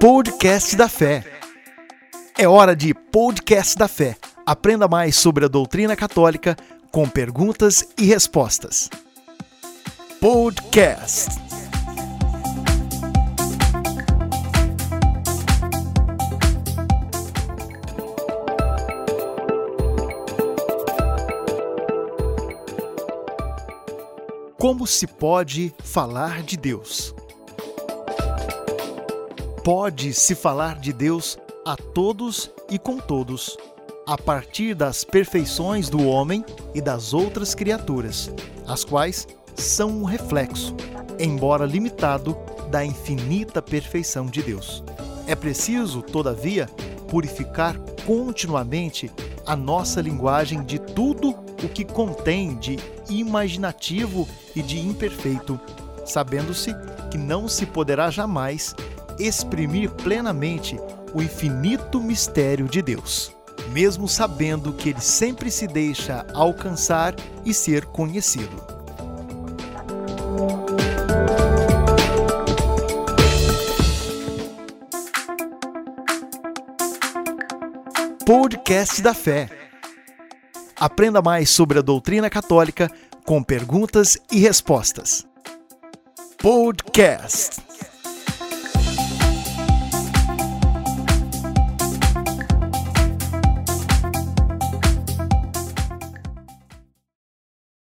Podcast da Fé. É hora de Podcast da Fé. Aprenda mais sobre a doutrina católica com perguntas e respostas. Podcast. Como se pode falar de Deus? Pode-se falar de Deus a todos e com todos, a partir das perfeições do homem e das outras criaturas, as quais são um reflexo, embora limitado, da infinita perfeição de Deus. É preciso, todavia, purificar continuamente a nossa linguagem de tudo o que contém de imaginativo e de imperfeito, sabendo-se que não se poderá jamais exprimir plenamente o infinito mistério de Deus, mesmo sabendo que ele sempre se deixa alcançar e ser conhecido. Podcast da Fé. Aprenda mais sobre a doutrina católica com perguntas e respostas. Podcast.